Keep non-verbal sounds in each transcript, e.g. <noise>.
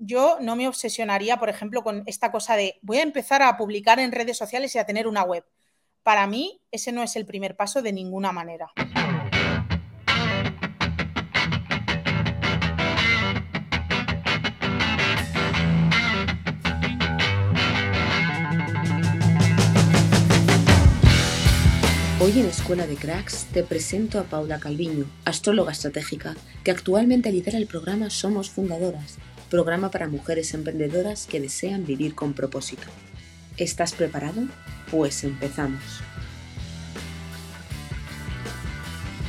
yo no me obsesionaría, por ejemplo, con esta cosa de voy a empezar a publicar en redes sociales y a tener una web. Para mí, ese no es el primer paso de ninguna manera. Hoy en Escuela de Cracks te presento a Paula Calviño, astróloga estratégica, que actualmente lidera el programa Somos Fundadoras, programa para mujeres emprendedoras que desean vivir con propósito. ¿Estás preparado? Pues empezamos.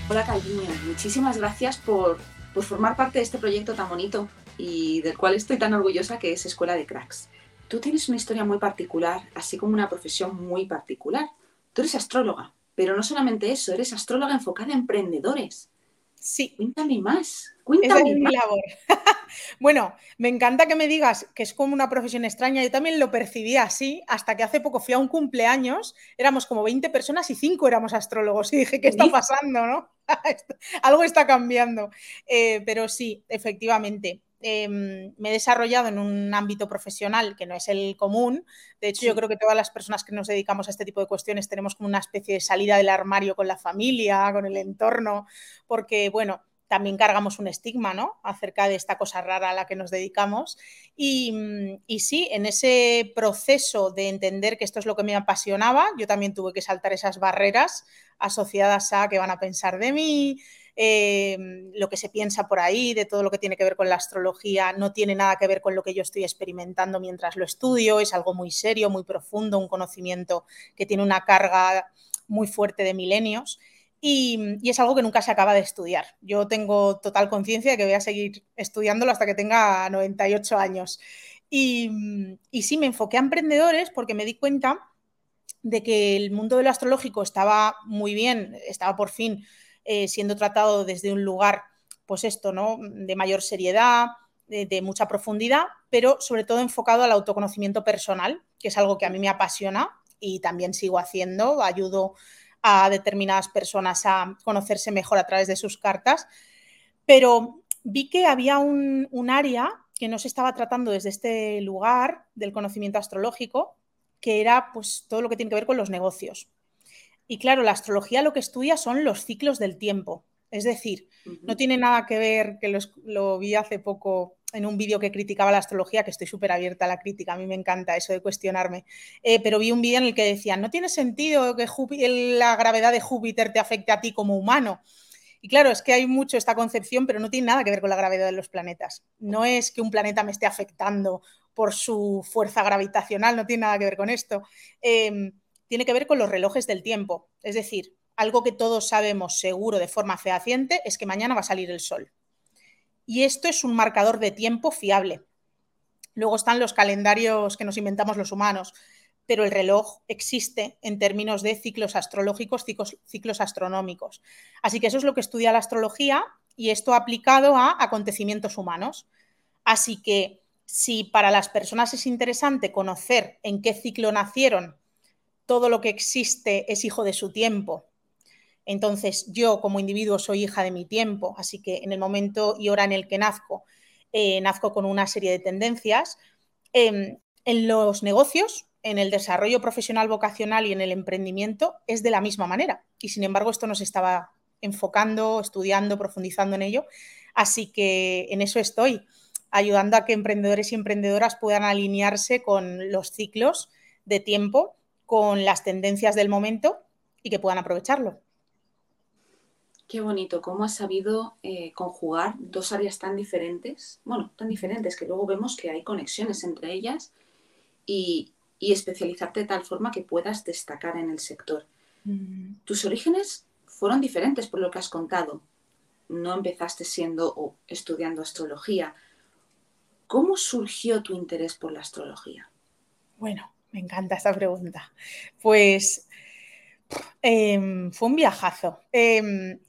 Hola Calviño, muchísimas gracias por, por formar parte de este proyecto tan bonito y del cual estoy tan orgullosa que es Escuela de Cracks. Tú tienes una historia muy particular, así como una profesión muy particular. Tú eres astróloga, pero no solamente eso, eres astróloga enfocada a emprendedores. Sí. Cuéntame más. Cuéntame mi labor. <laughs> bueno, me encanta que me digas que es como una profesión extraña. Yo también lo percibí así hasta que hace poco fui a un cumpleaños, éramos como 20 personas y 5 éramos astrólogos. Y dije, ¿qué está pasando? ¿no? <laughs> Algo está cambiando. Eh, pero sí, efectivamente. Em, me he desarrollado en un ámbito profesional que no es el común. De hecho, yo creo que todas las personas que nos dedicamos a este tipo de cuestiones tenemos como una especie de salida del armario con la familia, con el entorno, porque, bueno, también cargamos un estigma, ¿no? Acerca de esta cosa rara a la que nos dedicamos. Y, y, sí, en ese proceso de entender que esto es lo que me apasionaba, yo también tuve que saltar esas barreras asociadas a qué van a pensar de mí, Em, lo que se piensa por ahí, de todo lo que tiene que ver con la astrología, no tiene nada que ver con lo que yo estoy experimentando mientras lo estudio, es algo muy serio, muy profundo, un conocimiento que tiene una carga muy fuerte de milenios. Y, es algo que nunca se acaba de estudiar. Yo tengo total conciencia de que voy a seguir estudiándolo hasta que tenga 98 años. Y, y sí, me enfoqué a emprendedores porque me di cuenta de que el mundo de lo astrológico estaba muy bien, estaba por fin eh, siendo tratado desde un lugar, pues esto, ¿no? De mayor seriedad, de, mucha profundidad, pero sobre todo enfocado al autoconocimiento personal, que es algo que a mí me apasiona y también sigo haciendo, ayudo a determinadas personas a conocerse mejor a través de sus cartas, pero vi que había un, un área que no se estaba tratando desde este lugar del conocimiento astrológico, que era pues todo lo que tiene que ver con los negocios. Y claro, la astrología lo que estudia son los ciclos del tiempo. Es decir, no tiene nada que ver, que lo, vi hace poco en un vídeo que criticaba la astrología, que estoy súper abierta a la crítica, a mí me encanta eso de cuestionarme, eh, pero vi un vídeo en el que decían, no tiene sentido que la gravedad de Júpiter te afecte a ti como humano. Y claro, es que hay mucho esta concepción, pero no tiene nada que ver con la gravedad de los planetas. No es que un planeta me esté afectando por su fuerza gravitacional, no tiene nada que ver con esto. Em, tiene que ver con los relojes del tiempo. Es decir, algo que todos sabemos seguro de forma fehaciente es que mañana va a salir el sol. Y esto es un marcador de tiempo fiable. Luego están los calendarios que nos inventamos los humanos, pero el reloj existe en términos de ciclos astrológicos, ciclos, ciclos astronómicos. Así que eso es lo que estudia la astrología y esto aplicado a acontecimientos humanos. Así que si para las personas es interesante conocer en qué ciclo nacieron todo lo que existe es hijo de su tiempo. Entonces yo como individuo soy hija de mi tiempo, así que en el momento y hora en el que nazco, eh, nazco con una serie de tendencias. Em, en los negocios, en el desarrollo profesional vocacional y en el emprendimiento es de la misma manera. Y sin embargo esto nos estaba enfocando, estudiando, profundizando en ello. Así que en eso estoy, ayudando a que emprendedores y emprendedoras puedan alinearse con los ciclos de tiempo con las tendencias del momento y que puedan aprovecharlo. Qué bonito, cómo has sabido eh, conjugar dos áreas tan diferentes, bueno, tan diferentes que luego vemos que hay conexiones entre ellas y, especializarte de tal forma que puedas destacar en el sector. Mm. Tus orígenes fueron diferentes por lo que has contado. No empezaste siendo o estudiando astrología. ¿Cómo surgió tu interés por la astrología? Bueno, me encanta esta pregunta. Pues em, fue un viajazo. Em,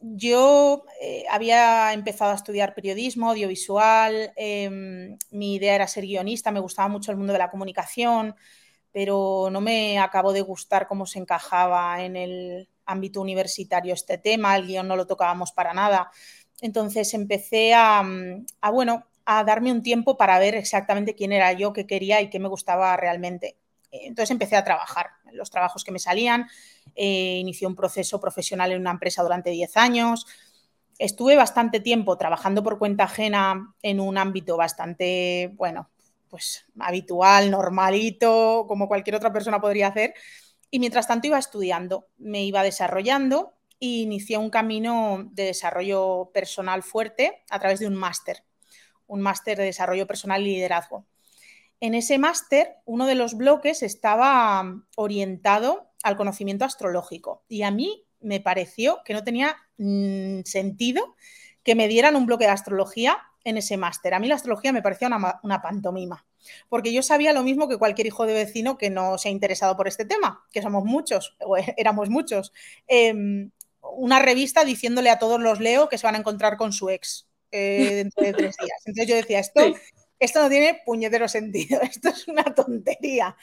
yo eh, había empezado a estudiar periodismo, audiovisual, em, mi idea era ser guionista, me gustaba mucho el mundo de la comunicación, pero no me acabó de gustar cómo se encajaba en el ámbito universitario este tema, el guion no lo tocábamos para nada. Entonces empecé a, a bueno, a darme un tiempo para ver exactamente quién era yo, qué quería y qué me gustaba realmente. Entonces empecé a trabajar los trabajos que me salían, eh, inicié un proceso profesional en una empresa durante 10 años, estuve bastante tiempo trabajando por cuenta ajena en un ámbito bastante, bueno, pues habitual, normalito, como cualquier otra persona podría hacer. Y mientras tanto iba estudiando, me iba desarrollando e inicié un camino de desarrollo personal fuerte a través de un máster, un máster de desarrollo personal y liderazgo. En ese máster, uno de los bloques estaba orientado al conocimiento astrológico y a mí me pareció que no tenía mm, sentido que me dieran un bloque de astrología en ese máster. A mí la astrología me parecía una, pantomima, porque yo sabía lo mismo que cualquier hijo de vecino que no se ha interesado por este tema, que somos muchos, <laughs> o éramos muchos. Em, una revista diciéndole a todos los Leo que se van a encontrar con su ex eh, dentro de <laughs> tres días. Entonces yo decía, esto, esto no tiene puñetero sentido, <laughs> esto es una tontería.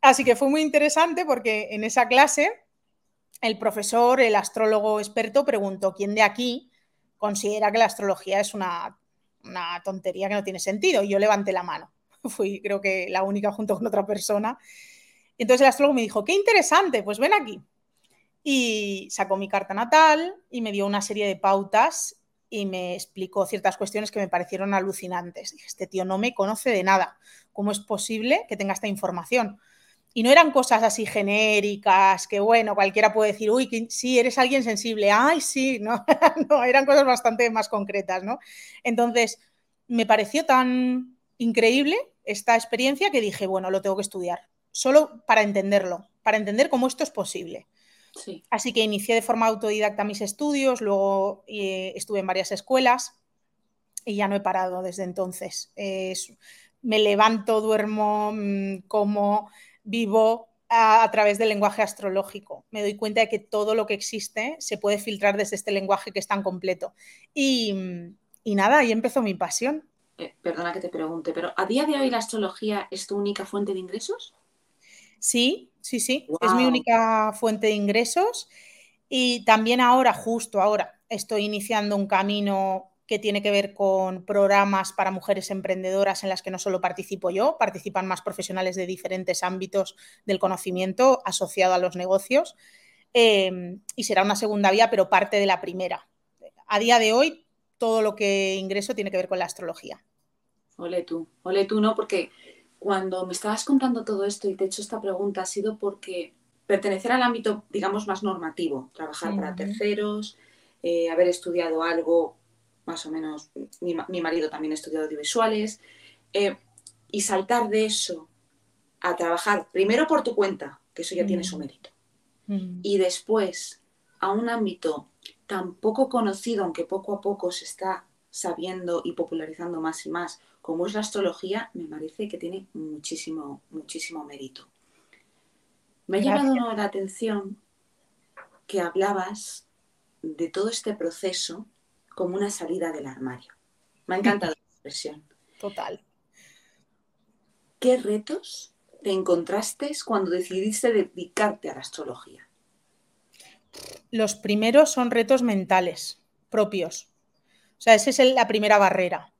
Así que fue muy interesante porque en esa clase el profesor, el astrólogo experto, preguntó quién de aquí considera que la astrología es una, tontería que no tiene sentido. Y yo levanté la mano. <laughs> Fui, creo que, la única junto con otra persona. Entonces el astrólogo me dijo, qué interesante, pues ven aquí. Y sacó mi carta natal y me dio una serie de pautas y me explicó ciertas cuestiones que me parecieron alucinantes. Dije, este tío no me conoce de nada. ¿Cómo es posible que tenga esta información? Y no eran cosas así genéricas, que bueno, cualquiera puede decir, uy, sí, eres alguien sensible, ay, sí, <laughs> no, no, eran cosas bastante más concretas, ¿no? Entonces, me pareció tan increíble esta experiencia que dije, bueno, lo tengo que estudiar, solo para entenderlo, para entender cómo esto es posible. Así que inicié de forma autodidacta mis estudios, luego eh, estuve en varias escuelas y ya no he parado desde entonces. me levanto, duermo, mm, como vivo a, través del lenguaje astrológico. Me doy cuenta de que todo lo que existe se puede filtrar desde este lenguaje que es tan completo. Y, nada, ahí empezó mi pasión. Eh, perdona que te pregunte, pero ¿a día de hoy la astrología es tu única fuente de ingresos? Sí, sí, sí, es mi única fuente de ingresos. Y también ahora, justo ahora, estoy iniciando un camino que tiene que ver con programas para mujeres emprendedoras en las que no solo participo yo, participan más profesionales de diferentes ámbitos del conocimiento asociado a los negocios. Em, y será una segunda vía, pero parte de la primera. A día de hoy, todo lo que ingreso tiene que ver con la astrología. Ole tú, ole tú, ¿no? Porque cuando me estabas contando todo esto y te he hecho esta pregunta ha sido porque pertenecer al ámbito, digamos, más normativo, trabajar para terceros, eh, haber estudiado algo más o menos, mi, marido también estudió audiovisuales, eh, y saltar de eso a trabajar primero por tu cuenta, que eso ya tiene su mérito, mm. y después a un ámbito tan poco conocido, aunque poco a poco se está sabiendo y popularizando más y más, como es la astrología, me parece que tiene muchísimo, muchísimo mérito. Me ha llamado la atención que hablabas de todo este proceso como una salida del armario. Me ha encantado <laughs> la expresión. Total. ¿Qué retos te encontraste cuando decidiste dedicarte a la astrología? Los primeros son retos mentales propios. O sea, esa es la primera barrera.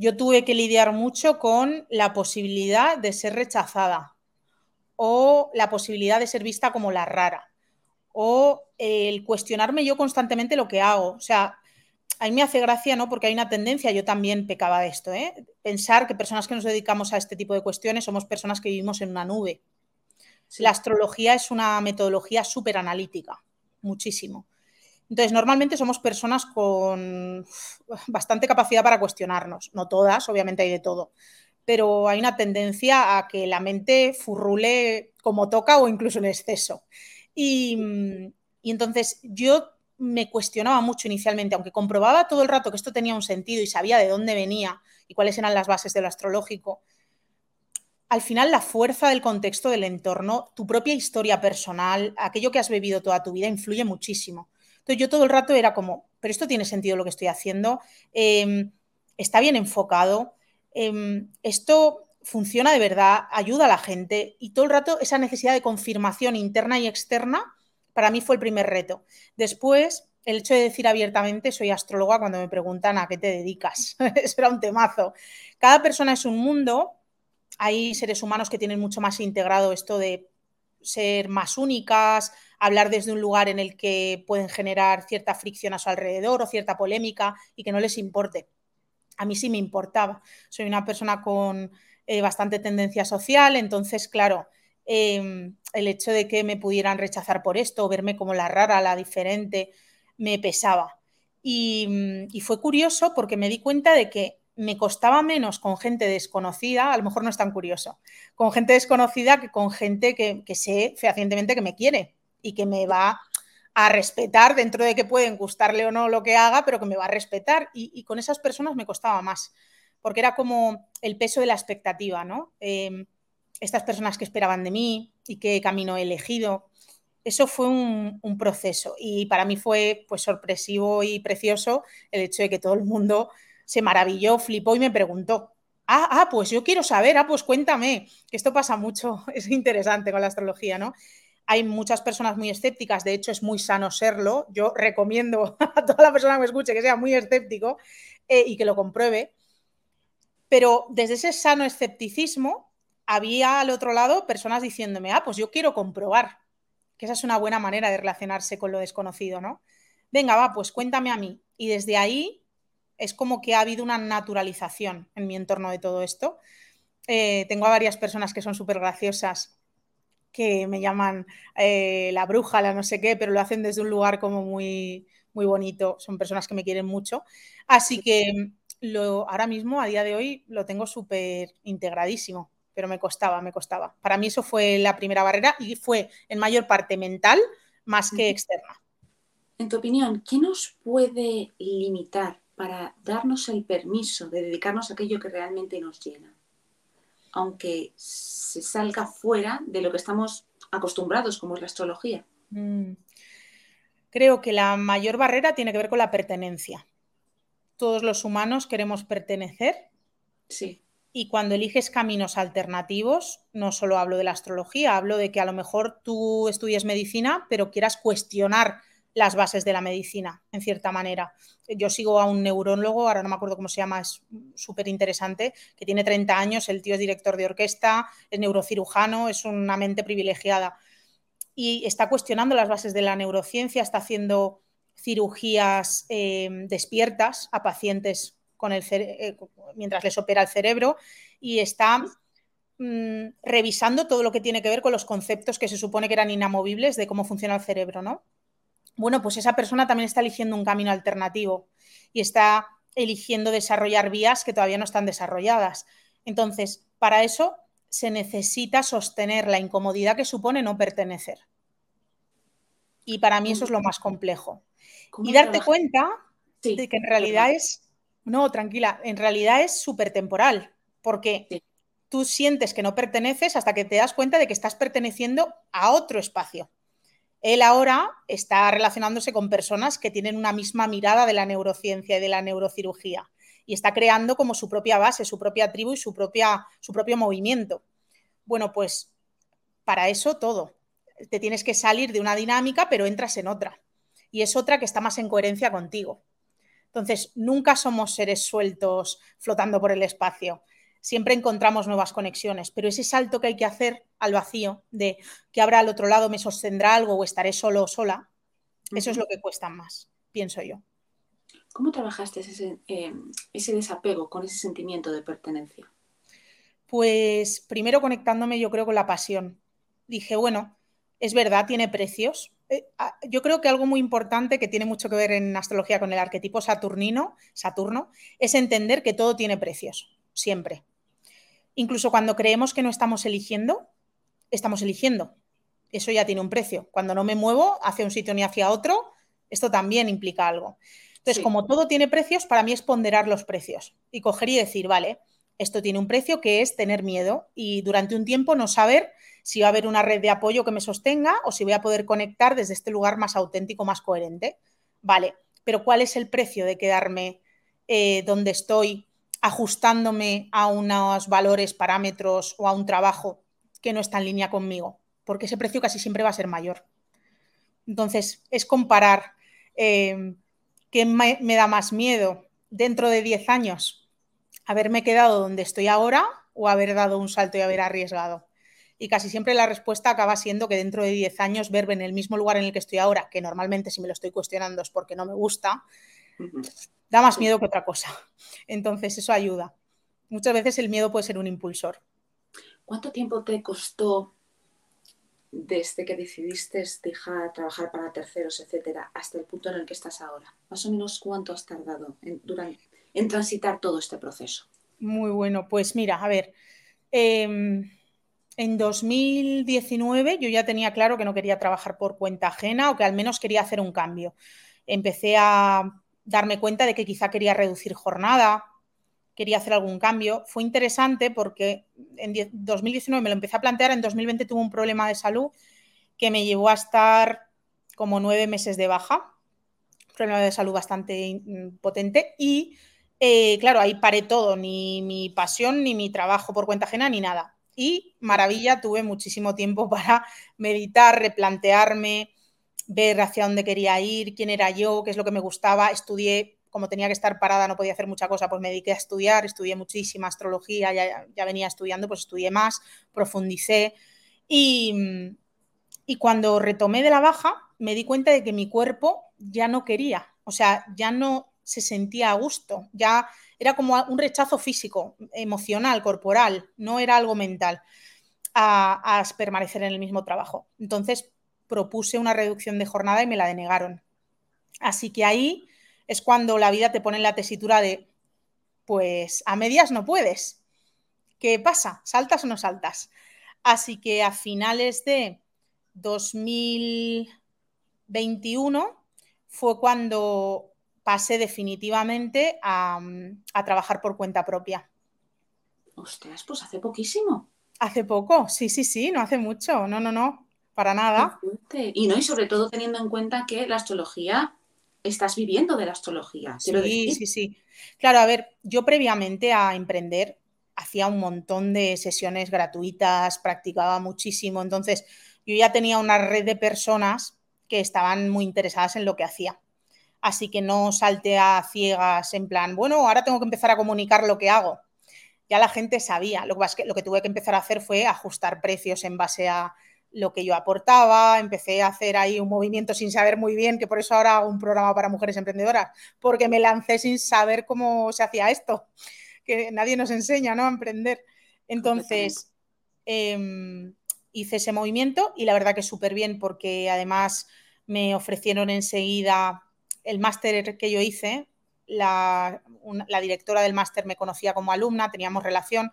Yo tuve que lidiar mucho con la posibilidad de ser rechazada o la posibilidad de ser vista como la rara o el cuestionarme yo constantemente lo que hago. O sea, a mí me hace gracia, ¿no? Porque hay una tendencia, yo también pecaba de esto, ¿eh? Pensar que personas que nos dedicamos a este tipo de cuestiones somos personas que vivimos en una nube. La astrología es una metodología súper analítica, muchísimo. Entonces, normalmente somos personas con bastante capacidad para cuestionarnos. No todas, obviamente hay de todo. Pero hay una tendencia a que la mente furrule como toca o incluso en exceso. Y, y entonces yo me cuestionaba mucho inicialmente, aunque comprobaba todo el rato que esto tenía un sentido y sabía de dónde venía y cuáles eran las bases de lo astrológico, al final la fuerza del contexto del entorno, tu propia historia personal, aquello que has bebido toda tu vida, influye muchísimo. Entonces yo todo el rato era como, pero esto tiene sentido lo que estoy haciendo, em, está bien enfocado, em, esto funciona de verdad, ayuda a la gente y todo el rato esa necesidad de confirmación interna y externa para mí fue el primer reto. Después, el hecho de decir abiertamente soy astróloga cuando me preguntan a qué te dedicas. <laughs> Eso era un temazo. Cada persona es un mundo. Hay seres humanos que tienen mucho más integrado esto de ser más únicas, hablar desde un lugar en el que pueden generar cierta fricción a su alrededor o cierta polémica y que no les importe. A mí sí me importaba. Soy una persona con eh, bastante tendencia social, entonces, claro, em, el hecho de que me pudieran rechazar por esto o verme como la rara, la diferente, me pesaba. Y, y, fue curioso porque me di cuenta de que me costaba menos con gente desconocida, a lo mejor no es tan curioso, con gente desconocida que con gente que, que sé fehacientemente que me quiere y que me va a respetar dentro de que pueden gustarle o no lo que haga, pero que me va a respetar. Y, con esas personas me costaba más, porque era como el peso de la expectativa, ¿no? Eh, estas personas que esperaban de mí y qué camino he elegido. Eso fue un, un, proceso y para mí fue pues sorpresivo y precioso el hecho de que todo el mundo se maravilló, flipó y me preguntó. Ah, ah, pues yo quiero saber, ah, pues cuéntame, que esto pasa mucho, <laughs> es interesante con la astrología, ¿no? Hay muchas personas muy escépticas, de hecho es muy sano serlo. Yo recomiendo <laughs> a toda la persona que me escuche que sea muy escéptico eh, y que lo compruebe. Pero desde ese sano escepticismo había al otro lado personas diciéndome, ah, pues yo quiero comprobar, que esa es una buena manera de relacionarse con lo desconocido, ¿no? Venga, va, pues cuéntame a mí. Y desde ahí es como que ha habido una naturalización en mi entorno de todo esto. Eh, tengo a varias personas que son súper graciosas que me llaman eh, la bruja, la no sé qué, pero lo hacen desde un lugar como muy, muy bonito. Son personas que me quieren mucho. Así que lo, ahora mismo, a día de hoy, lo tengo súper integradísimo, pero me costaba, me costaba. Para mí eso fue la primera barrera y fue en mayor parte mental más que externa. En tu opinión, ¿qué nos puede limitar para darnos el permiso de dedicarnos a aquello que realmente nos llena? Aunque se salga fuera de lo que estamos acostumbrados, como es la astrología. Mm. Creo que la mayor barrera tiene que ver con la pertenencia. Todos los humanos queremos pertenecer. Sí. Y cuando eliges caminos alternativos, no solo hablo de la astrología, hablo de que a lo mejor tú estudies medicina, pero quieras cuestionar las bases de la medicina, en cierta manera. Yo sigo a un neurólogo, ahora no me acuerdo cómo se llama, es súper interesante, que tiene 30 años, el tío es director de orquesta, es neurocirujano, es una mente privilegiada y está cuestionando las bases de la neurociencia, está haciendo cirugías eh, despiertas a pacientes con el eh, mientras les opera el cerebro y está mmm, revisando todo lo que tiene que ver con los conceptos que se supone que eran inamovibles de cómo funciona el cerebro, ¿no? Bueno, pues esa persona también está eligiendo un camino alternativo y está eligiendo desarrollar vías que todavía no están desarrolladas. Entonces, para eso se necesita sostener la incomodidad que supone no pertenecer. Y para mí eso es lo más complejo. Y darte trabaja? cuenta sí, de que en realidad es, no, tranquila, en realidad es súper temporal, porque sí. tú sientes que no perteneces hasta que te das cuenta de que estás perteneciendo a otro espacio. Él ahora está relacionándose con personas que tienen una misma mirada de la neurociencia y de la neurocirugía y está creando como su propia base, su propia tribu y su, propia, su propio movimiento. Bueno, pues para eso todo. Te tienes que salir de una dinámica, pero entras en otra. Y es otra que está más en coherencia contigo. Entonces, nunca somos seres sueltos flotando por el espacio siempre encontramos nuevas conexiones, pero ese salto que hay que hacer al vacío de que habrá al otro lado me sostendrá algo o estaré solo o sola, uh -huh. eso es lo que cuesta más, pienso yo. ¿Cómo trabajaste ese, eh, ese desapego con ese sentimiento de pertenencia? Pues primero conectándome yo creo con la pasión. Dije, bueno, es verdad, tiene precios. Eh, yo creo que algo muy importante que tiene mucho que ver en astrología con el arquetipo saturnino, Saturno, es entender que todo tiene precios, siempre. Incluso cuando creemos que no estamos eligiendo, estamos eligiendo. Eso ya tiene un precio. Cuando no me muevo hacia un sitio ni hacia otro, esto también implica algo. Entonces, sí. como todo tiene precios, para mí es ponderar los precios y coger y decir, vale, esto tiene un precio que es tener miedo y durante un tiempo no saber si va a haber una red de apoyo que me sostenga o si voy a poder conectar desde este lugar más auténtico, más coherente. Vale, pero ¿cuál es el precio de quedarme eh, donde estoy ajustándome a unos valores, parámetros o a un trabajo que no está en línea conmigo, porque ese precio casi siempre va a ser mayor. Entonces, es comparar Eh, ¿Qué me, da más miedo dentro de 10 años? ¿Haberme quedado donde estoy ahora o haber dado un salto y haber arriesgado? Y casi siempre la respuesta acaba siendo que dentro de 10 años verme en el mismo lugar en el que estoy ahora, que normalmente si me lo estoy cuestionando es porque no me gusta, da más miedo que otra cosa. Entonces eso ayuda. Muchas veces el miedo puede ser un impulsor. ¿Cuánto tiempo te costó desde que decidiste dejar trabajar para terceros, etcétera, hasta el punto en el que estás ahora? Más o menos cuánto has tardado en, durante, en transitar todo este proceso. Muy bueno, pues mira, a ver, eh, en 2019 yo ya tenía claro que no quería trabajar por cuenta ajena o que al menos quería hacer un cambio. Empecé a darme cuenta de que quizá quería reducir jornada, quería hacer algún cambio. Fue interesante porque en 2019 me lo empecé a plantear, en 2020 tuve un problema de salud que me llevó a estar como nueve meses de baja, un problema de salud bastante potente y eh, claro, ahí paré todo, ni mi pasión, ni mi trabajo por cuenta ajena, ni nada. Y maravilla, tuve muchísimo tiempo <laughs> para meditar, replantearme, ver hacia dónde quería ir, quién era yo, qué es lo que me gustaba. Estudié, como tenía que estar parada, no podía hacer mucha cosa, pues me dediqué a estudiar, estudié muchísima astrología, ya, venía estudiando, pues estudié más, profundicé. Y, cuando retomé de la baja, me di cuenta de que mi cuerpo ya no quería, o sea, ya no se sentía a gusto, ya era como un rechazo físico, emocional, corporal, no era algo mental, a permanecer en el mismo trabajo. Entonces propuse una reducción de jornada y me la denegaron. Así que ahí es cuando la vida te pone en la tesitura de, pues a medias no puedes. ¿Qué pasa? ¿Saltas o no saltas? Así que a finales de 2021 fue cuando pasé definitivamente a, a, trabajar por cuenta propia. Ostras, pues hace poquísimo. Hace poco, sí, sí, sí, no hace mucho, no, no, no, para nada. Y no, y sobre todo teniendo en cuenta que la astrología, estás viviendo de la astrología. Sí, decir. sí, sí. Claro, a ver, yo previamente a emprender hacía un montón de sesiones gratuitas, practicaba muchísimo, entonces yo ya tenía una red de personas que estaban muy interesadas en lo que hacía así que no salte a ciegas en plan, bueno, ahora tengo que empezar a comunicar lo que hago. Ya la gente sabía, lo que, lo que tuve que empezar a hacer fue ajustar precios en base a lo que yo aportaba, empecé a hacer ahí un movimiento sin saber muy bien, que por eso ahora hago un programa para mujeres emprendedoras, porque me lancé sin saber cómo se hacía esto, que nadie nos enseña ¿no? a emprender. Entonces, eh, hice ese movimiento y la verdad que súper bien, porque además me ofrecieron enseguida el máster que yo hice, la directora del máster me conocía como alumna, teníamos relación.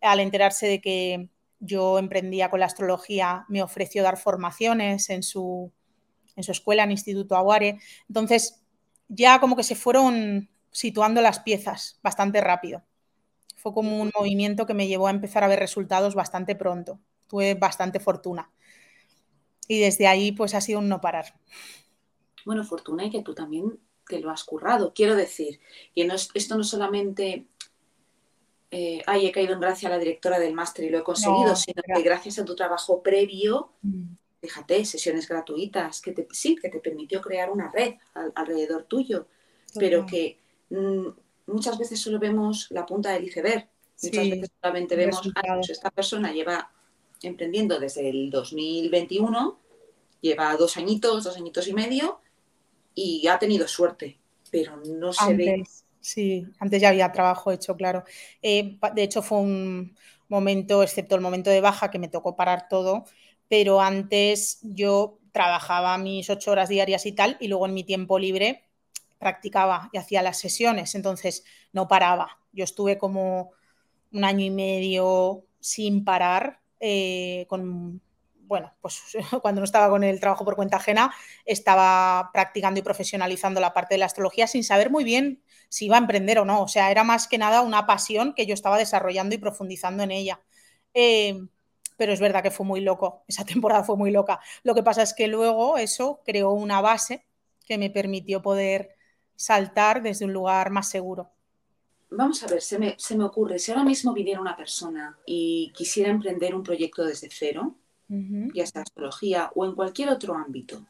Al enterarse de que yo emprendía con la astrología, me ofreció dar formaciones en su, en su escuela, en Instituto Aguare. Entonces, ya como que se fueron situando las piezas bastante rápido. Fue como un movimiento que me llevó a empezar a ver resultados bastante pronto. Tuve bastante fortuna. Y desde ahí, pues ha sido un no parar bueno, fortuna y que tú también te lo has currado. Quiero decir, que no es, esto no solamente, eh, ay, he caído en gracia a la directora del máster y lo he conseguido, no, sino que gracias a tu trabajo previo, mm. fíjate, sesiones gratuitas, que te, sí, que te permitió crear una red al, alrededor tuyo, pero que mm, muchas veces solo vemos la punta del iceberg. Muchas sí, veces solamente vemos, ah, pues esta persona lleva emprendiendo desde el 2021, lleva dos añitos, dos añitos y medio, y ha tenido suerte, pero no se antes, ve. Sí, antes ya había trabajo hecho, claro. Eh, de hecho, fue un momento, excepto el momento de baja, que me tocó parar todo, pero antes yo trabajaba mis ocho horas diarias y tal, y luego en mi tiempo libre practicaba y hacía las sesiones, entonces no paraba. Yo estuve como un año y medio sin parar, eh, con bueno, pues <laughs> cuando no estaba con el trabajo por cuenta ajena, estaba practicando y profesionalizando la parte de la astrología sin saber muy bien si iba a emprender o no. O sea, era más que nada una pasión que yo estaba desarrollando y profundizando en ella. Eh, pero es verdad que fue muy loco, <laughs> esa temporada fue muy loca. Lo que pasa es que luego eso creó una base que me permitió poder saltar desde un lugar más seguro. Vamos a ver, se me ocurre, si ahora mismo viniera una persona y quisiera emprender un proyecto desde cero, uh -huh. ya sea astrología o en cualquier otro ámbito,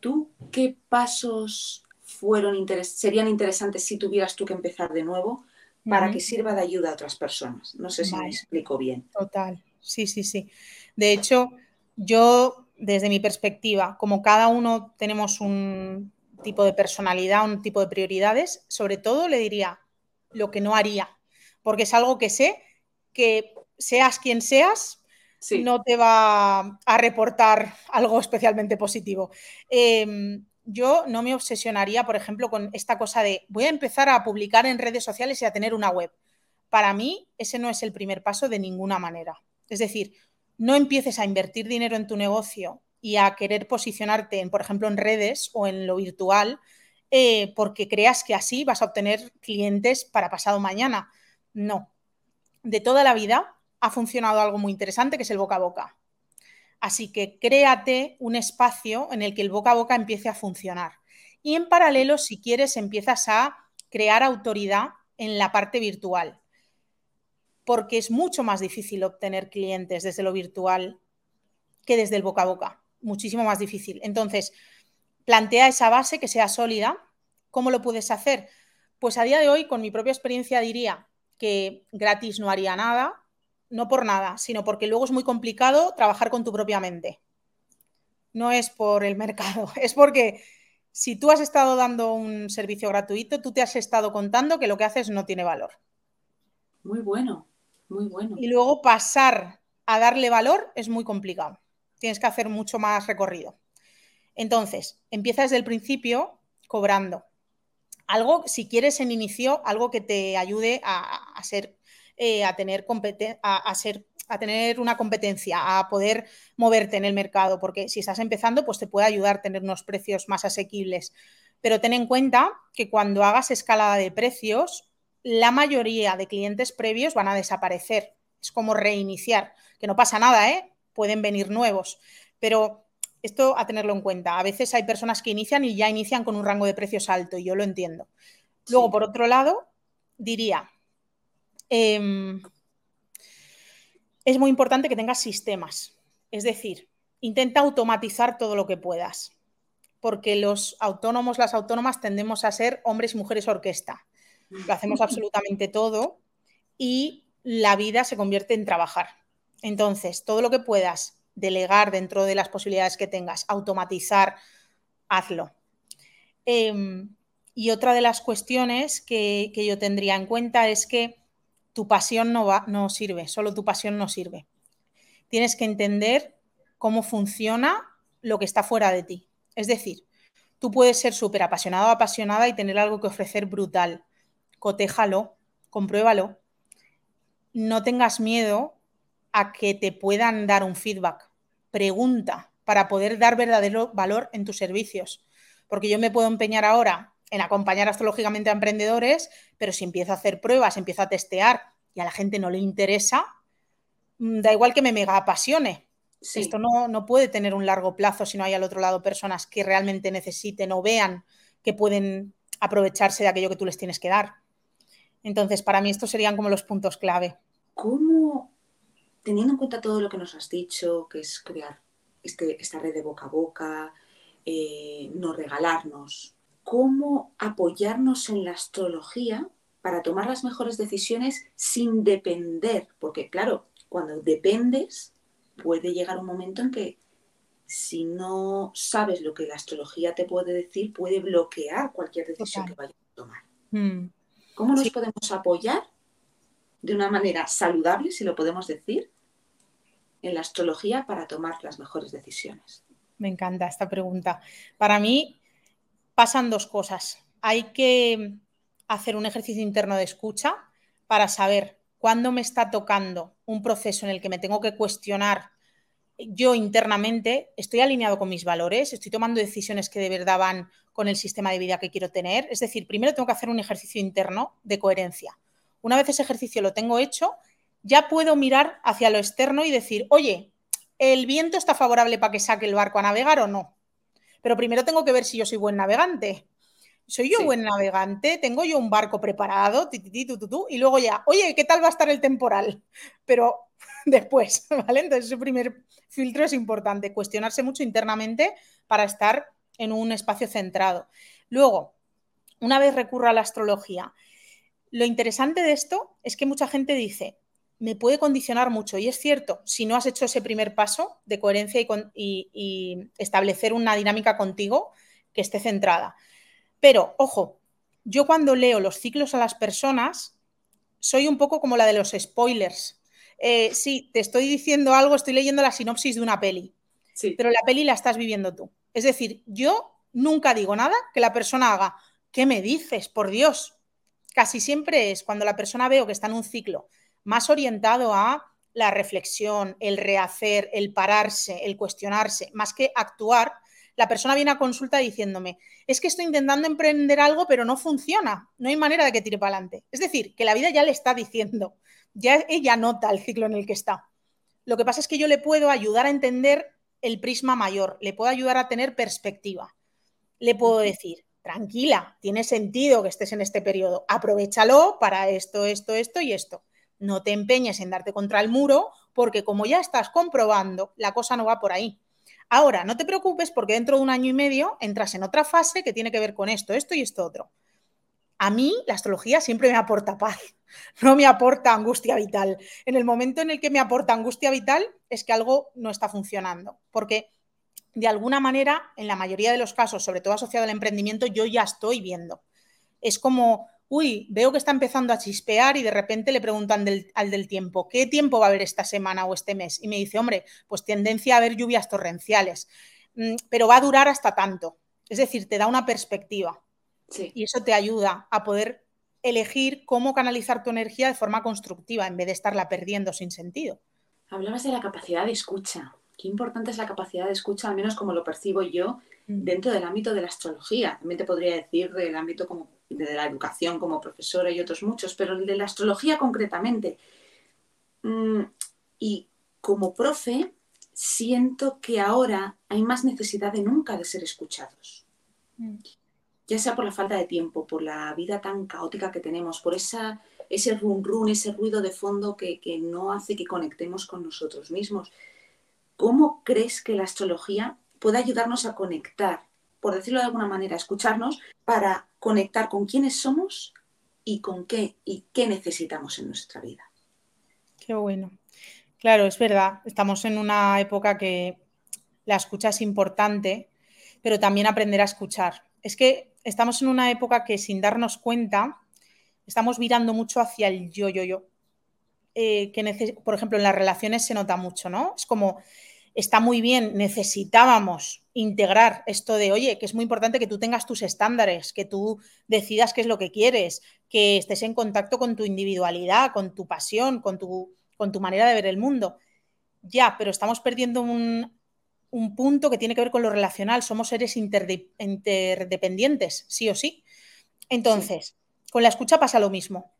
¿Tú qué pasos fueron serían interesantes si tuvieras tú que empezar de nuevo para que sirva de ayuda a otras personas? No sé si me explico bien. Total, sí, sí, sí. De hecho, yo, desde mi perspectiva, como cada uno tenemos un tipo de personalidad, un tipo de prioridades, sobre todo le diría lo que no haría, porque es algo que sé que seas quien seas, no te va a reportar algo especialmente positivo. Em, yo no me obsesionaría, por ejemplo, con esta cosa de voy a empezar a publicar en redes sociales y a tener una web. Para mí, ese no es el primer paso de ninguna manera. Es decir, no empieces a invertir dinero en tu negocio y a querer posicionarte, en, por ejemplo, en redes o en lo virtual, eh, porque creas que así vas a obtener clientes para pasado mañana. No. De toda la vida ha funcionado algo muy interesante que es el boca a boca. Así que créate un espacio en el que el boca a boca empiece a funcionar. Y en paralelo, si quieres, empiezas a crear autoridad en la parte virtual. Porque es mucho más difícil obtener clientes desde lo virtual que desde el boca a boca. Muchísimo más difícil. Entonces, plantea esa base que sea sólida. ¿Cómo lo puedes hacer? Pues a día de hoy, con mi propia experiencia, diría que gratis no haría nada, no por nada, sino porque luego es muy complicado trabajar con tu propia mente. No es por el mercado, <laughs> es porque si tú has estado dando un servicio gratuito, tú te has estado contando que lo que haces no tiene valor. Muy bueno, muy bueno. Y luego pasar a darle valor es muy complicado. Tienes que hacer mucho más recorrido. Entonces, empieza desde el principio cobrando. Algo, si quieres en inicio, algo que te ayude a, a ser eh, a, tener a, ser, a tener una competencia, a poder moverte en el mercado, porque si estás empezando, pues te puede ayudar a tener unos precios más asequibles. Pero ten en cuenta que cuando hagas escalada de precios, la mayoría de clientes previos van a desaparecer. Es como reiniciar, que no pasa nada, ¿eh? Pueden venir nuevos. Pero esto a tenerlo en cuenta. A veces hay personas que inician y ya inician con un rango de precios alto, y yo lo entiendo. Luego, por otro lado, diría, Em, es muy importante que tengas sistemas. Es decir, intenta automatizar todo lo que puedas. Porque los autónomos, las autónomas, tendemos a ser hombres y mujeres orquesta. Lo hacemos absolutamente todo y la vida se convierte en trabajar. Entonces, todo lo que puedas delegar dentro de las posibilidades que tengas, automatizar, hazlo. Em, y otra de las cuestiones que, que yo tendría en cuenta es que tu pasión no, va, no sirve, solo tu pasión no sirve. Tienes que entender cómo funciona lo que está fuera de ti. Es decir, tú puedes ser súper apasionado o apasionada y tener algo que ofrecer brutal. Cotéjalo, compruébalo. No tengas miedo a que te puedan dar un feedback. Pregunta para poder dar verdadero valor en tus servicios. Porque yo me puedo empeñar ahora en acompañar astrológicamente a emprendedores, pero si empiezo a hacer pruebas, empiezo a testear y a la gente no le interesa, mm, da igual que me mega apasione. Esto no, no, puede tener un largo plazo si no hay al otro lado personas que realmente necesiten o vean que pueden aprovecharse de aquello que tú les tienes que dar. Entonces, para mí estos serían como los puntos clave. ¿Cómo, teniendo en cuenta todo lo que nos has dicho, que es crear este, esta red de boca a boca, eh, no regalarnos, cómo apoyarnos en la astrología para tomar las mejores decisiones sin depender, porque claro, cuando dependes puede llegar un momento en que si no sabes lo que la astrología te puede decir, puede bloquear cualquier decisión que vayas a tomar. Mm. ¿Cómo nos podemos apoyar de una manera saludable, si lo podemos decir, en la astrología para tomar las mejores decisiones? Me encanta esta pregunta. Para mí, pasan dos cosas. Hay que hacer un ejercicio interno de escucha para saber cuándo me está tocando un proceso en el que me tengo que cuestionar yo internamente, estoy alineado con mis valores, estoy tomando decisiones que de verdad van con el sistema de vida que quiero tener. Es decir, primero tengo que hacer un ejercicio interno de coherencia. Una vez ese ejercicio lo tengo hecho, ya puedo mirar hacia lo externo y decir, oye, ¿el viento está favorable para que saque el barco a navegar o no? Pero primero tengo que ver si yo soy buen navegante. ¿Soy yo buen navegante? ¿Tengo yo un barco preparado? y luego ya, oye, ¿qué tal va a estar el temporal? <laughs> Pero <laughs> después, <laughs> ¿vale? Entonces ese primer filtro es importante, cuestionarse mucho internamente para estar en un espacio centrado. Luego, una vez recurro a la astrología, lo interesante de esto es que mucha gente dice, me puede condicionar mucho. Y es cierto, si no has hecho ese primer paso de coherencia y, establecer una dinámica contigo que esté centrada. Pero, ojo, yo cuando leo los ciclos a las personas, soy un poco como la de los spoilers. Eh, sí, te estoy diciendo algo, estoy leyendo la sinopsis de una peli, sí. pero la peli la estás viviendo tú. Es decir, yo nunca digo nada que la persona haga. ¿Qué me dices? Por Dios. Casi siempre es cuando la persona veo que está en un ciclo más orientado a la reflexión, el rehacer, el pararse, el cuestionarse, más que actuar, la persona viene a consulta diciéndome, es que estoy intentando emprender algo, pero no funciona, no hay manera de que tire para adelante. Es decir, que la vida ya le está diciendo, ya ella nota el ciclo en el que está. Lo que pasa es que yo le puedo ayudar a entender el prisma mayor, le puedo ayudar a tener perspectiva. Le puedo decir, tranquila, tiene sentido que estés en este periodo, aprovechalo para esto, esto, esto y esto no te empeñes en darte contra el muro, porque como ya estás comprobando, la cosa no va por ahí. Ahora, no te preocupes porque dentro de un año y medio entras en otra fase que tiene que ver con esto, esto y esto otro. A mí la astrología siempre me aporta paz, <laughs> no me aporta angustia vital. En el momento en el que me aporta angustia vital es que algo no está funcionando, porque de alguna manera, en la mayoría de los casos, sobre todo asociado al emprendimiento, yo ya estoy viendo. Es como uy, veo que está empezando a chispear y de repente le preguntan al del tiempo, ¿qué tiempo va a haber esta semana o este mes? Y me dice, hombre, pues tendencia a haber lluvias torrenciales, mm, pero va a durar hasta tanto. Es decir, te da una perspectiva y eso te ayuda a poder elegir cómo canalizar tu energía de forma constructiva en vez de estarla perdiendo sin sentido. Hablabas de la capacidad de escucha. Qué importante es la capacidad de escucha, al menos como lo percibo yo, mm. dentro del ámbito de la astrología. También te podría decir del ámbito como de la educación como profesora y otros muchos, pero el de la astrología concretamente. Mm, y como profe, siento que ahora hay más necesidad de nunca de ser escuchados. Mm. Ya sea por la falta de tiempo, por la vida tan caótica que tenemos, por esa, ese run run, ese ruido de fondo que, que no hace que conectemos con nosotros mismos. ¿Cómo crees que la astrología puede ayudarnos a conectar por decirlo de alguna manera, escucharnos para conectar con quiénes somos y con qué y qué necesitamos en nuestra vida. Qué bueno. Claro, es verdad. Estamos en una época que la escucha es importante, pero también aprender a escuchar. Es que estamos en una época que sin darnos cuenta estamos virando mucho hacia el yo, yo, yo. Que por ejemplo, en las relaciones se nota mucho, ¿no? Es como está muy bien, necesitábamos integrar esto de, oye, que es muy importante que tú tengas tus estándares, que tú decidas qué es lo que quieres, que estés en contacto con tu individualidad, con tu pasión, con tu, con tu manera de ver el mundo. Ya, pero estamos perdiendo un, punto que tiene que ver con lo relacional. Somos seres interdependientes, sí o sí. Entonces, con la escucha pasa lo mismo.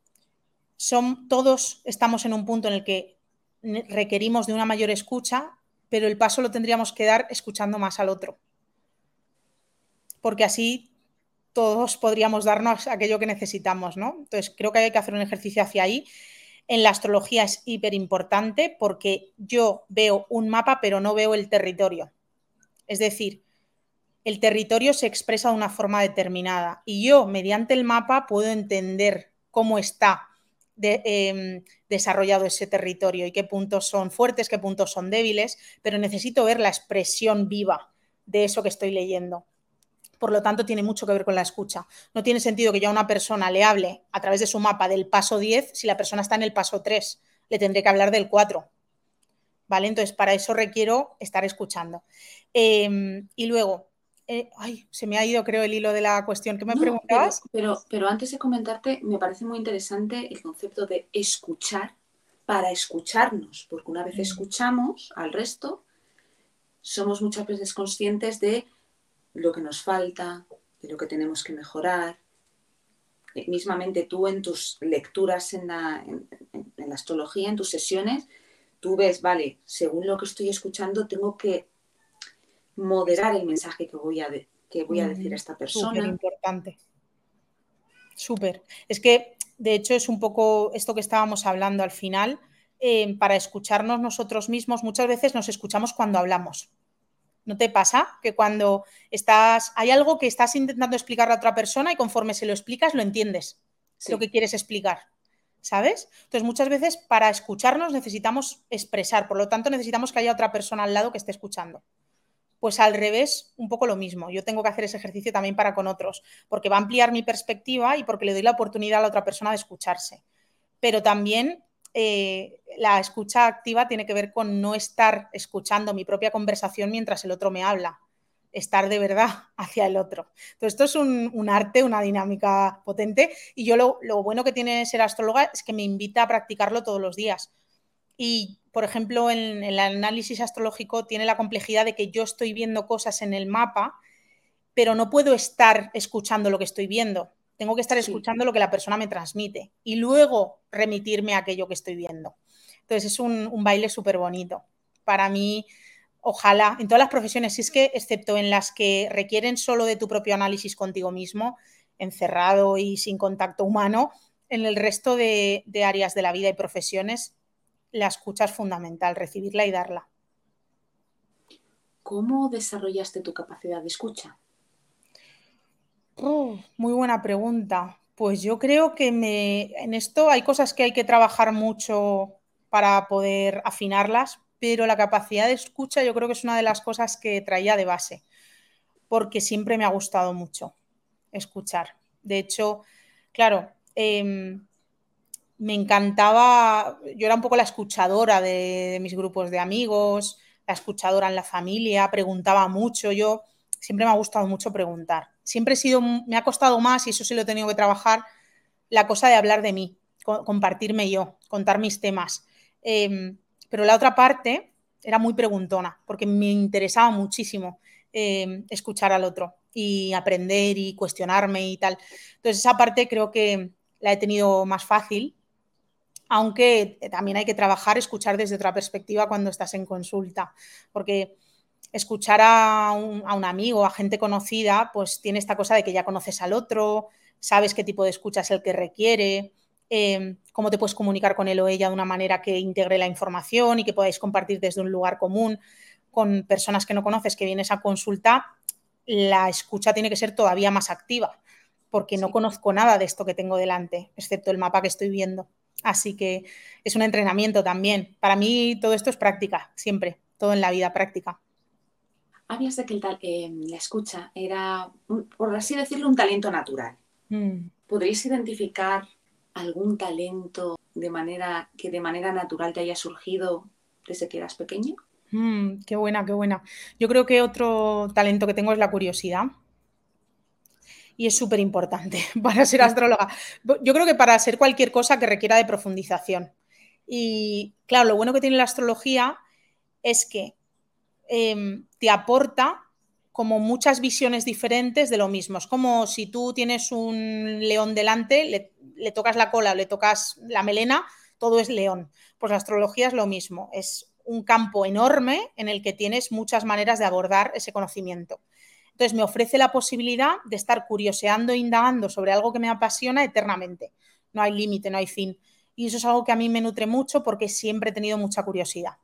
Son, todos estamos en un punto en el que requerimos de una mayor escucha pero el paso lo tendríamos que dar escuchando más al otro. Porque así todos podríamos darnos aquello que necesitamos, ¿no? Entonces, creo que hay que hacer un ejercicio hacia ahí. En la astrología es hiper importante porque yo veo un mapa, pero no veo el territorio. Es decir, el territorio se expresa de una forma determinada y yo, mediante el mapa, puedo entender cómo está Em, desarrollado ese territorio y qué puntos son fuertes, qué puntos son débiles, pero necesito ver la expresión viva de eso que estoy leyendo. Por lo tanto, tiene mucho que ver con la escucha. No tiene sentido que yo a una persona le hable a través de su mapa del paso 10 si la persona está en el paso 3. Le tendré que hablar del 4. ¿Vale? Entonces, para eso requiero estar escuchando. Em, y luego, eh, ay, se me ha ido, creo, el hilo de la cuestión que me preguntabas. Pero, pero, antes de comentarte, me parece muy interesante el concepto de escuchar para escucharnos, porque una vez mm. escuchamos al resto, somos muchas veces conscientes de lo que nos falta, de lo que tenemos que mejorar. Eh, mismamente tú en tus lecturas en la, en la astrología, en tus sesiones, tú ves, vale, según lo que estoy escuchando, tengo que moderar el mensaje que voy a, que voy a decir a esta persona. Súper importante. Súper. Es que, de hecho, es un poco esto que estábamos hablando al final. Eh, para escucharnos nosotros mismos, muchas veces nos escuchamos cuando hablamos. ¿No te pasa que cuando estás, hay algo que estás intentando explicar a otra persona y conforme se lo explicas lo entiendes, lo que quieres explicar? ¿Sabes? Entonces muchas veces para escucharnos necesitamos expresar, por lo tanto necesitamos que haya otra persona al lado que esté escuchando. Pues al revés, un poco lo mismo. Yo tengo que hacer ese ejercicio también para con otros, porque va a ampliar mi perspectiva y porque le doy la oportunidad a la otra persona de escucharse. Pero también eh, la escucha activa tiene que ver con no estar escuchando mi propia conversación mientras el otro me habla, estar de verdad <laughs> hacia el otro. Entonces, esto es un, arte, una dinámica potente y yo lo, bueno que tiene ser astróloga es que me invita a practicarlo todos los días. Y, por ejemplo, en, el análisis astrológico tiene la complejidad de que yo estoy viendo cosas en el mapa, pero no puedo estar escuchando lo que estoy viendo. Tengo que estar escuchando lo que la persona me transmite y luego remitirme a aquello que estoy viendo. Entonces es un, baile súper bonito. Para mí, ojalá, en todas las profesiones, si es que, excepto en las que requieren solo de tu propio análisis contigo mismo, encerrado y sin contacto humano, en el resto de, de áreas de la vida y profesiones, la escucha es fundamental, recibirla y darla. ¿Cómo desarrollaste tu capacidad de escucha? muy buena pregunta. Pues yo creo que me, en esto hay cosas que hay que trabajar mucho para poder afinarlas, pero la capacidad de escucha yo creo que es una de las cosas que traía de base, porque siempre me ha gustado mucho escuchar. De hecho, claro, em, me encantaba, yo era un poco la escuchadora de, mis grupos de amigos, la escuchadora en la familia, preguntaba mucho, yo siempre me ha gustado mucho preguntar siempre he sido, me ha costado más, y eso sí lo he tenido que trabajar, la cosa de hablar de mí, compartirme yo, contar mis temas. Em, pero la otra parte era muy preguntona, porque me interesaba muchísimo em, escuchar al otro y aprender y cuestionarme y tal. Entonces esa parte creo que la he tenido más fácil, aunque también hay que trabajar, escuchar desde otra perspectiva cuando estás en consulta, porque escuchar a un, amigo, a gente conocida, pues tiene esta cosa de que ya conoces al otro, sabes qué tipo de escucha es el que requiere, em, cómo te puedes comunicar con él o ella de una manera que integre la información y que podáis compartir desde un lugar común con personas que no conoces que vienes a consulta, la escucha tiene que ser todavía más activa, porque no conozco nada de esto que tengo delante, excepto el mapa que estoy viendo. Así que es un entrenamiento también. Para mí todo esto es práctica, siempre, todo en la vida práctica habías de que eh, la escucha era, por así decirlo, un talento natural. Mm. ¿Podrías identificar algún talento de manera que de manera natural te haya surgido desde que eras pequeño? Mm, qué buena, qué buena. Yo creo que otro talento que tengo es la curiosidad. Y es súper importante <laughs> para ser astróloga. Yo creo que para ser cualquier cosa que requiera de profundización. Y claro, lo bueno que tiene la astrología es que Em, te aporta como muchas visiones diferentes de lo mismo. Es como si tú tienes un león delante, le, tocas la cola le tocas la melena, todo es león. Pues la astrología es lo mismo, es un campo enorme en el que tienes muchas maneras de abordar ese conocimiento. Entonces me ofrece la posibilidad de estar curioseando e indagando sobre algo que me apasiona eternamente. No hay límite, no hay fin. Y eso es algo que a mí me nutre mucho porque siempre he tenido mucha curiosidad.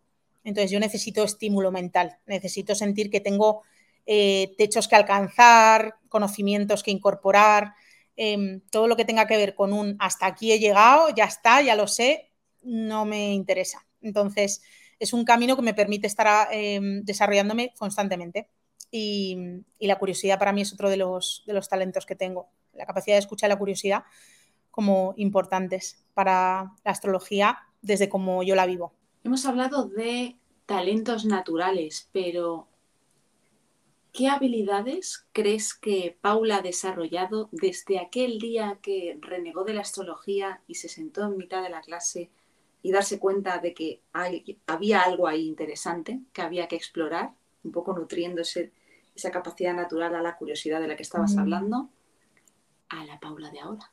Entonces yo necesito estímulo mental, necesito sentir que tengo eh, techos que alcanzar, conocimientos que incorporar, em, todo lo que tenga que ver con un hasta aquí he llegado, ya está, ya lo sé, no me interesa. Entonces es un camino que me permite estar em, desarrollándome constantemente. Y, la curiosidad para mí es otro de los, de los talentos que tengo. La capacidad de escuchar la curiosidad como importantes para la astrología desde como yo la vivo. Hemos hablado de talentos naturales, pero ¿qué habilidades crees que Paula ha desarrollado desde aquel día que renegó de la astrología y se sentó en mitad de la clase y darse cuenta de que había algo ahí interesante que había que explorar, un poco nutriéndose esa capacidad natural a la curiosidad de la que estabas mm. hablando, a la Paula de ahora?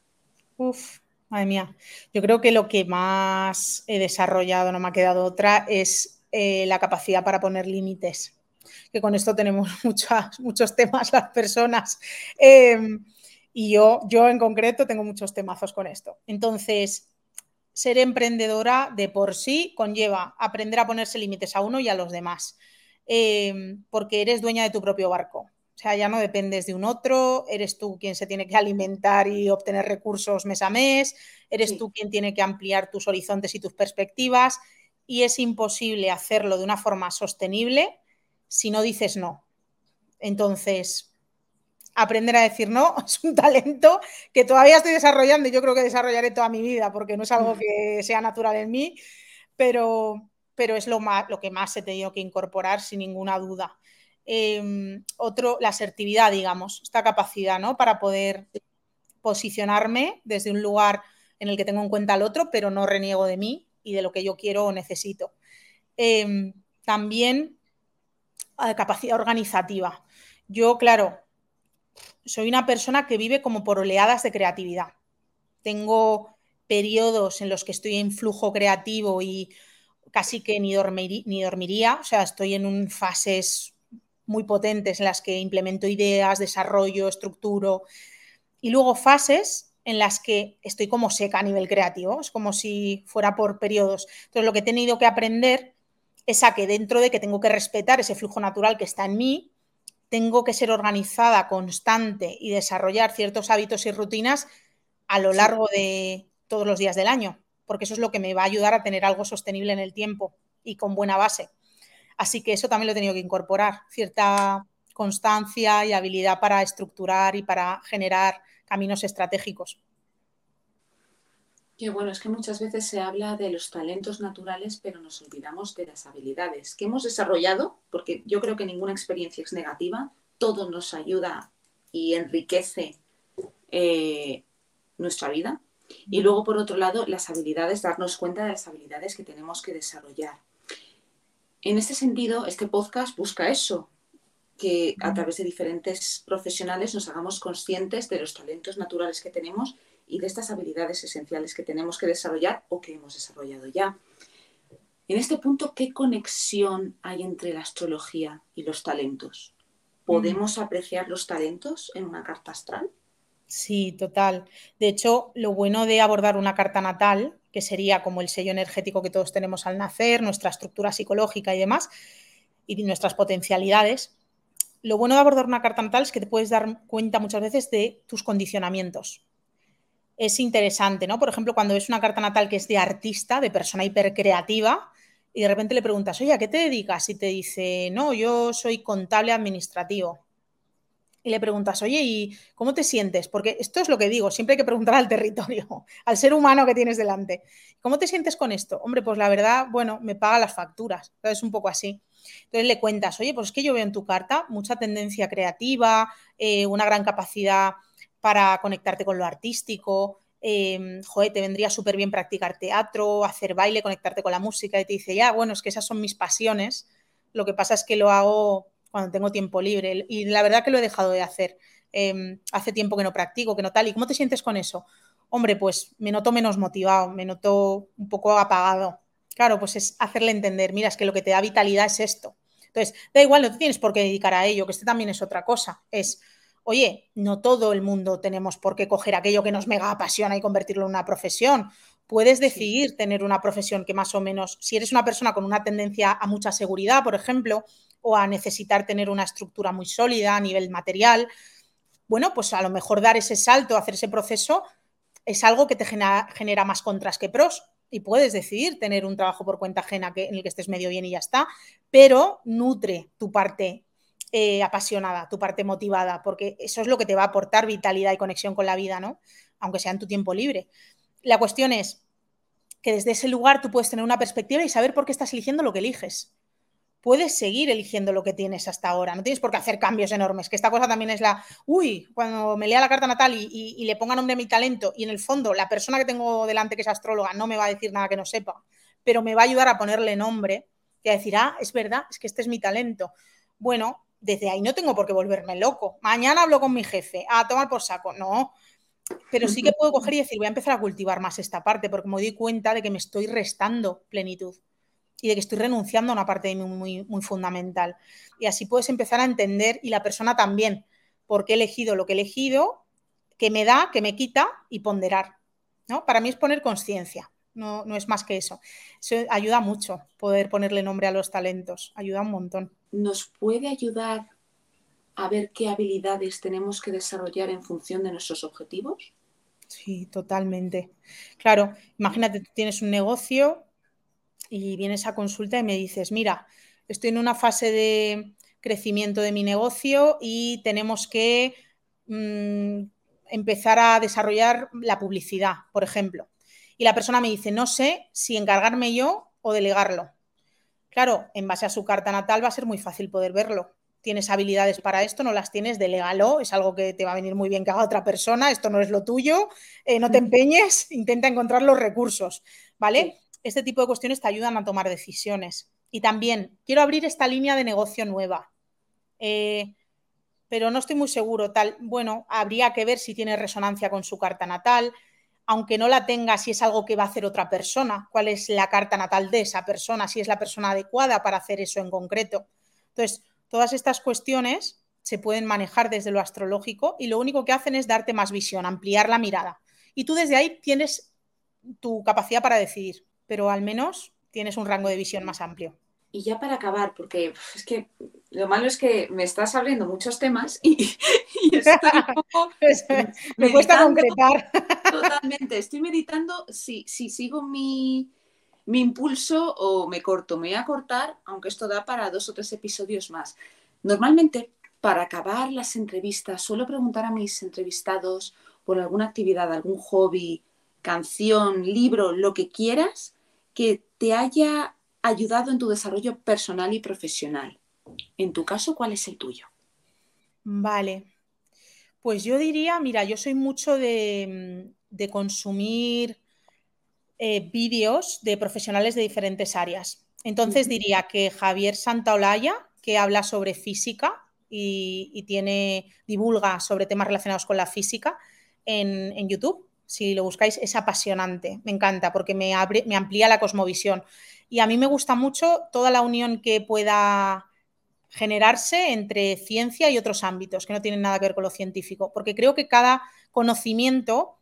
Uf, Madre mía, yo creo que lo que más he desarrollado, no me ha quedado otra, es eh, la capacidad para poner límites. Que con esto tenemos <laughs> muchos temas las personas. Em, y yo, yo en concreto tengo muchos temazos con esto. Entonces, ser emprendedora de por sí conlleva aprender a ponerse límites a uno y a los demás. Em, porque eres dueña de tu propio barco. O sea, ya no dependes de un otro, eres tú quien se tiene que alimentar y obtener recursos mes a mes, eres tú quien tiene que ampliar tus horizontes y tus perspectivas y es imposible hacerlo de una forma sostenible si no dices no. Entonces, aprender a decir no <laughs> es un talento que todavía estoy desarrollando y yo creo que desarrollaré toda mi vida porque no es algo que sea natural en mí, pero, pero es lo, más, lo que más he tenido que incorporar sin ninguna duda. Em, otro, la asertividad, digamos, esta capacidad ¿no? para poder posicionarme desde un lugar en el que tengo en cuenta al otro, pero no reniego de mí y de lo que yo quiero o necesito. Em, también eh, capacidad organizativa. Yo, claro, soy una persona que vive como por oleadas de creatividad. Tengo periodos en los que estoy en flujo creativo y casi que ni, ni dormiría, o sea, estoy en fases muy potentes en las que implemento ideas, desarrollo, estructuro, y luego fases en las que estoy como seca a nivel creativo, es como si fuera por periodos. Entonces, lo que he tenido que aprender es a que dentro de que tengo que respetar ese flujo natural que está en mí, tengo que ser organizada, constante y desarrollar ciertos hábitos y rutinas a lo largo de todos los días del año, porque eso es lo que me va a ayudar a tener algo sostenible en el tiempo y con buena base. Así que eso también lo he tenido que incorporar, cierta constancia y habilidad para estructurar y para generar caminos estratégicos. Qué bueno, es que muchas veces se habla de los talentos naturales, pero nos olvidamos de las habilidades que hemos desarrollado, porque yo creo que ninguna experiencia es negativa, todo nos ayuda y enriquece eh, nuestra vida. Y luego, por otro lado, las habilidades, darnos cuenta de las habilidades que tenemos que desarrollar. En este sentido, este podcast busca eso, que a través de diferentes profesionales nos hagamos conscientes de los talentos naturales que tenemos y de estas habilidades esenciales que tenemos que desarrollar o que hemos desarrollado ya. En este punto, ¿qué conexión hay entre la astrología y los talentos? ¿Podemos apreciar los talentos en una carta astral? Sí, total. De hecho, lo bueno de abordar una carta natal, que sería como el sello energético que todos tenemos al nacer, nuestra estructura psicológica y demás, y nuestras potencialidades, lo bueno de abordar una carta natal es que te puedes dar cuenta muchas veces de tus condicionamientos es interesante, ¿no? Por ejemplo, cuando ves una carta natal que es de artista, de persona hipercreativa, y de repente le preguntas, oye, ¿a qué te dedicas? Y te dice, no, yo soy contable administrativo. Y le preguntas, oye, ¿y cómo te sientes? Porque esto es lo que digo, siempre hay que preguntar al territorio, <laughs> al ser humano que tienes delante. ¿Cómo te sientes con esto? Hombre, pues la verdad, bueno, me paga las facturas. Es un poco así. Entonces le cuentas, oye, pues es que yo veo en tu carta mucha tendencia creativa, eh, una gran capacidad para conectarte con lo artístico. Eh, joder, te vendría súper bien practicar teatro, hacer baile, conectarte con la música y te dice, ya, bueno, es que esas son mis pasiones. Lo que pasa es que lo hago cuando tengo tiempo libre y la verdad que lo he dejado de hacer. Em, hace tiempo que no practico, que no tal. ¿Y cómo te sientes con eso? Hombre, pues me noto menos motivado, me noto un poco apagado. Claro, pues es hacerle entender, mira, es que lo que te da vitalidad es esto. Entonces, da igual, no te tienes por qué dedicar a ello, que este también es otra cosa. Es, oye, no todo el mundo tenemos por qué coger aquello que nos mega apasiona y convertirlo en una profesión. Puedes decidir tener una profesión que más o menos, si eres una persona con una tendencia a mucha seguridad, por ejemplo, o a necesitar tener una estructura muy sólida a nivel material, bueno, pues a lo mejor dar ese salto, hacer ese proceso, es algo que te genera, más contras que pros y puedes decidir tener un trabajo por cuenta ajena que, en el que estés medio bien y ya está, pero nutre tu parte eh, apasionada, tu parte motivada, porque eso es lo que te va a aportar vitalidad y conexión con la vida, ¿no? Aunque sea en tu tiempo libre. La cuestión es que desde ese lugar tú puedes tener una perspectiva y saber por qué estás eligiendo lo que eliges. Puedes seguir eligiendo lo que tienes hasta ahora, no tienes por qué hacer cambios enormes, que esta cosa también es la, uy, cuando me lea la carta natal y, y le ponga nombre a mi talento y en el fondo la persona que tengo delante que es astróloga no me va a decir nada que no sepa, pero me va a ayudar a ponerle nombre y a decir, ah, es verdad, es que este es mi talento. Bueno, desde ahí no tengo por qué volverme loco. Mañana hablo con mi jefe, a tomar por saco. No, pero sí que puedo coger y decir, voy a empezar a cultivar más esta parte, porque me doy cuenta de que me estoy restando plenitud y de que estoy renunciando a una parte de mí muy, muy fundamental. Y así puedes empezar a entender, y la persona también, por qué he elegido lo que he elegido, qué me da, qué me quita y ponderar. ¿no? Para mí es poner conciencia, no, no es más que eso. Eso ayuda mucho, poder ponerle nombre a los talentos, ayuda un montón. nos puede ayudar a ver qué habilidades tenemos que desarrollar en función de nuestros objetivos? Sí, totalmente. Claro, imagínate, tú tienes un negocio y vienes a consulta y me dices, mira, estoy en una fase de crecimiento de mi negocio y tenemos que mm, empezar a desarrollar la publicidad, por ejemplo. Y la persona me dice, no sé si encargarme yo o delegarlo. Claro, en base a su carta natal va a ser muy fácil poder verlo. Tienes habilidades para esto, no las tienes, delégalo, es algo que te va a venir muy bien que haga otra persona, esto no es lo tuyo, eh, no te empeñes, intenta encontrar los recursos, ¿vale? Este tipo de cuestiones te ayudan a tomar decisiones. Y también, quiero abrir esta línea de negocio nueva, eh, pero no estoy muy seguro, tal, bueno, habría que ver si tiene resonancia con su carta natal, aunque no la tenga, si es algo que va a hacer otra persona, cuál es la carta natal de esa persona, si es la persona adecuada para hacer eso en concreto. Entonces, todas estas cuestiones se pueden manejar desde lo astrológico y lo único que hacen es darte más visión, ampliar la mirada. Y tú desde ahí tienes tu capacidad para decidir, pero al menos tienes un rango de visión más amplio. Y ya para acabar, porque es que lo malo es que me estás abriendo muchos temas y, <laughs> estoy <laughs> <laughs> me cuesta concretar. Totalmente, estoy meditando si, si sigo mi, mi, impulso o me corto. Me voy a cortar, aunque esto da para dos o tres episodios más. Normalmente, para acabar las entrevistas, suelo preguntar a mis entrevistados por alguna actividad, algún hobby, canción, libro, lo que quieras, que te haya ayudado en tu desarrollo personal y profesional. En tu caso, ¿cuál es el tuyo? Vale. Pues yo diría, mira, yo soy mucho de, consumir eh, vídeos de profesionales de diferentes áreas. Entonces diría que Javier Santaolalla, que habla sobre física y, tiene, divulga sobre temas relacionados con la física en, en, YouTube. Si lo buscáis, es apasionante, me encanta porque me, amplía la cosmovisión. Y a mí me gusta mucho toda la unión que pueda generarse entre ciencia y otros ámbitos que no tienen nada que ver con lo científico, porque creo que cada conocimiento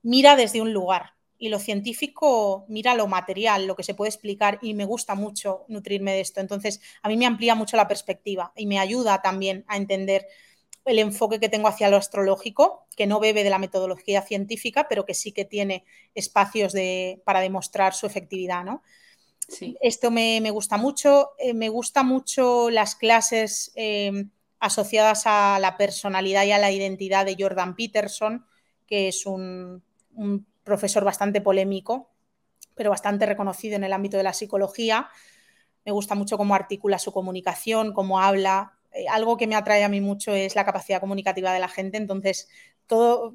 mira desde un lugar y lo científico mira lo material, lo que se puede explicar y me gusta mucho nutrirme de esto. Entonces, a mí me amplía mucho la perspectiva y me ayuda también a entender el enfoque que tengo hacia lo astrológico, que no bebe de la metodología científica, pero que sí que tiene espacios de, para demostrar su efectividad, ¿no? Esto me, gusta mucho. Eh, me gusta mucho las clases em, asociadas a la personalidad y a la identidad de Jordan Peterson, que es un, profesor bastante polémico, pero bastante reconocido en el ámbito de la psicología. Me gusta mucho cómo articula su comunicación, cómo habla. Eh, algo que me atrae a mí mucho es la capacidad comunicativa de la gente. Entonces, todo,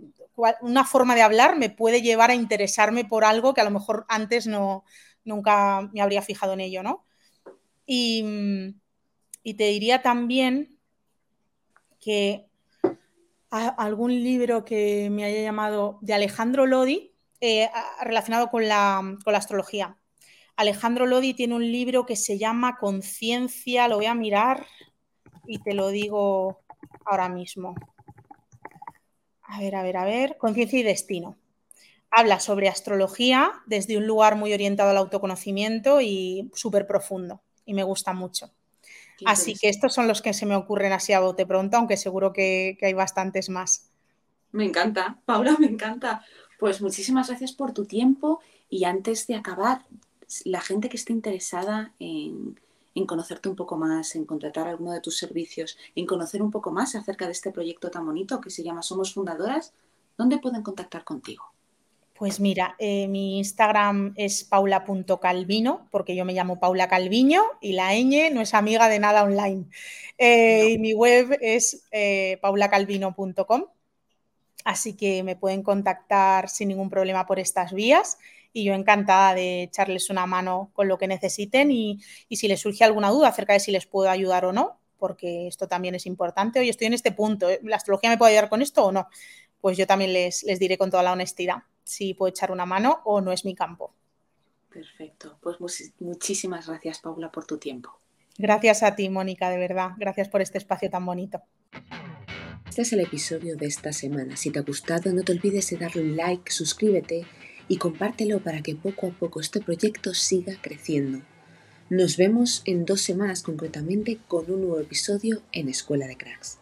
una forma de hablar me puede llevar a interesarme por algo que a lo mejor antes no, nunca me habría fijado en ello, ¿no? Y, te diría también que algún libro que me haya llamado de Alejandro Lodi eh, relacionado con la, con la, astrología. Alejandro Lodi tiene un libro que se llama Conciencia, lo voy a mirar y te lo digo ahora mismo. A ver, a ver, a ver, Conciencia y Destino habla sobre astrología desde un lugar muy orientado al autoconocimiento y súper profundo. Y me gusta mucho. Así que estos son los que se me ocurren así a bote pronto, aunque seguro que, hay bastantes más. Me encanta, Paula, me encanta. Pues muchísimas gracias por tu tiempo y antes de acabar, la gente que esté interesada en, en, conocerte un poco más, en contratar alguno de tus servicios, en conocer un poco más acerca de este proyecto tan bonito que se llama Somos Fundadoras, ¿dónde pueden contactar contigo? Pues mira, eh, mi Instagram es paula.calvino, porque yo me llamo Paula Calviño y la ñ no es amiga de nada online. Eh, y mi web es eh, paulacalvino.com, así que me pueden contactar sin ningún problema por estas vías y yo encantada de echarles una mano con lo que necesiten y, y si les surge alguna duda acerca de si les puedo ayudar o no, porque esto también es importante. Hoy estoy en este punto, ¿la astrología me puede ayudar con esto o no? Pues yo también les, les diré con toda la honestidad si puedo echar una mano o no es mi campo. Perfecto. Pues muchísimas gracias, Paula, por tu tiempo. Gracias a ti, Mónica, de verdad. Gracias por este espacio tan bonito. Este es el episodio de esta semana. Si te ha gustado, no te olvides de darle un like, suscríbete y compártelo para que poco a poco este proyecto siga creciendo. Nos vemos en dos semanas concretamente con un nuevo episodio en Escuela de Cracks.